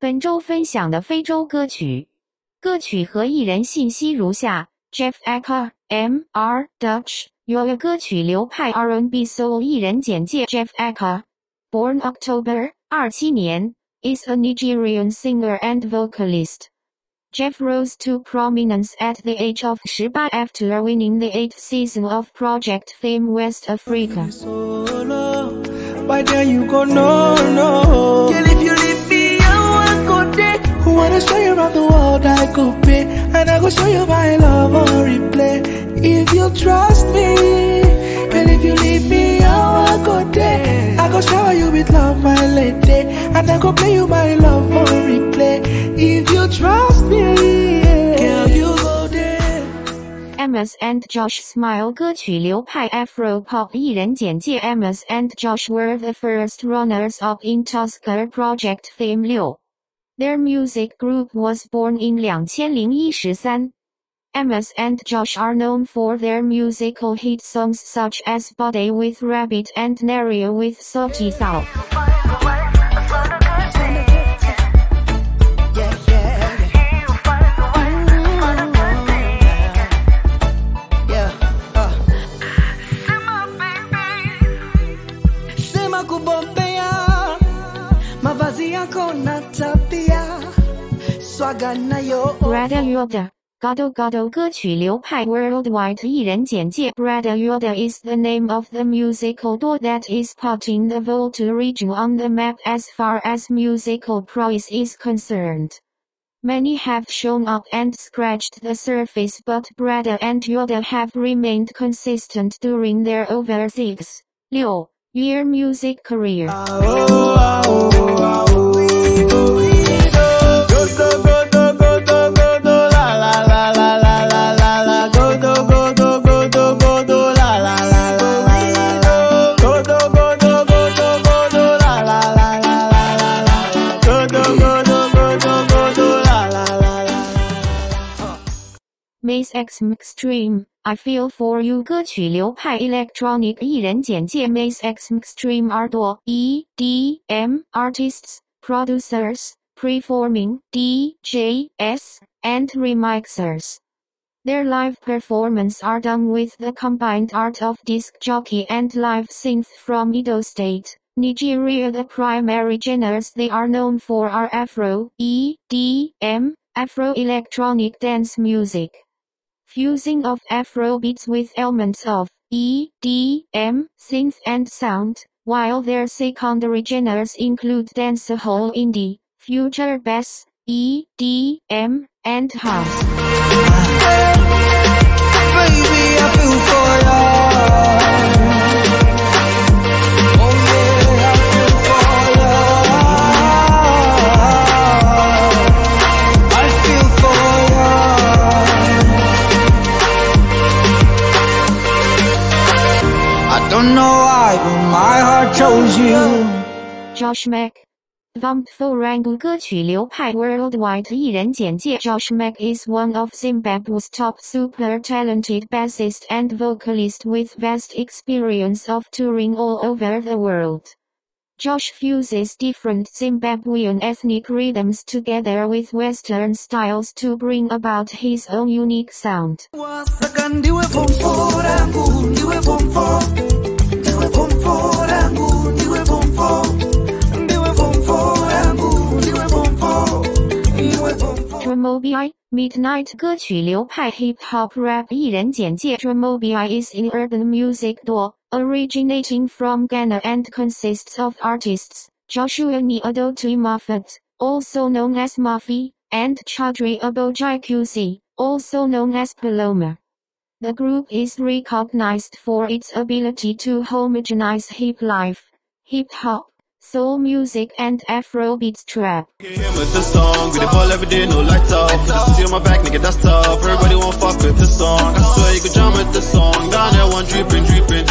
本周分享的非洲歌曲、歌曲和艺人信息如下：Jeff Akoh、M. M R Dutch。有歌曲流派 R&B Soul 艺人简介：Jeff Akoh。Born October 二七年，is a Nigerian singer and vocalist. Jeff rose to prominence at the age of 18 after winning the eighth season of Project Fame West Africa gonna show you about the world I could be And I go show you my love on replay. If you trust me And if you leave me, I'll go there I go shower you with love, my lady And I go play you my love on replay. If you trust me Girl, you go there. Amos and Josh Smile 歌曲流派 Afro Pop 艺人简介 Amos and Josh were the first runners-up in Tusker Project Fame 6 their music group was born in 2013. Amos and Josh are known for their musical hit songs such as Body with Rabbit and Nario with Soji Thao. Mavazi yako Brada Yawda Godo Godo 歌曲流派 Worldwide 艺人简介 Brada Yawda is the name of the musical duo that is putting the Volta region on the map as far as musical prowess is concerned. Many have shown up and scratched the surface but Brad and Yoda have remained consistent during their over six, 6 year music career. SpaceX I Feel for You 歌曲流派 Electronic 艺人简介 Maze X Mxtreme 耳朵 Artists Producers Performing DJs and Remixers Their live performance are done with the combined art of disc jockey and live synth from Edo State, Nigeria. The primary genres they are known for are Afro, EDM, Afro electronic dance music fusing of Afro beats with elements of EDM, synth and sound, while their secondary genres include dancehall indie, future bass, EDM, and house. Don't know why, but my heart chose you. Josh Meck。Thump Thorangu 歌曲流派 Worldwide Meck is one of Zimbabwe's top super talented bassist and vocalist with vast experience of touring all over the world. Josh fuses different Zimbabwean ethnic rhythms together with Western styles to bring about his own unique sound. Dromobii, Midnight 歌曲流派 Hip Hop Rap 艺人简介 Dromobii is an urban music duo, originating from Ghana and consists of artists Joshua Neodo Moffat, also known as Muffy, and Chaudhry Abojai QC, also known as Paloma. The group is recognized for its ability to homogenize hip life, hip hop, soul music and Afrobeats trap. With song, every day, no lights off. My back, nigga, that's tough. Everybody won't fuck with song. I swear you jump with song. Down there, one dripping, dripping.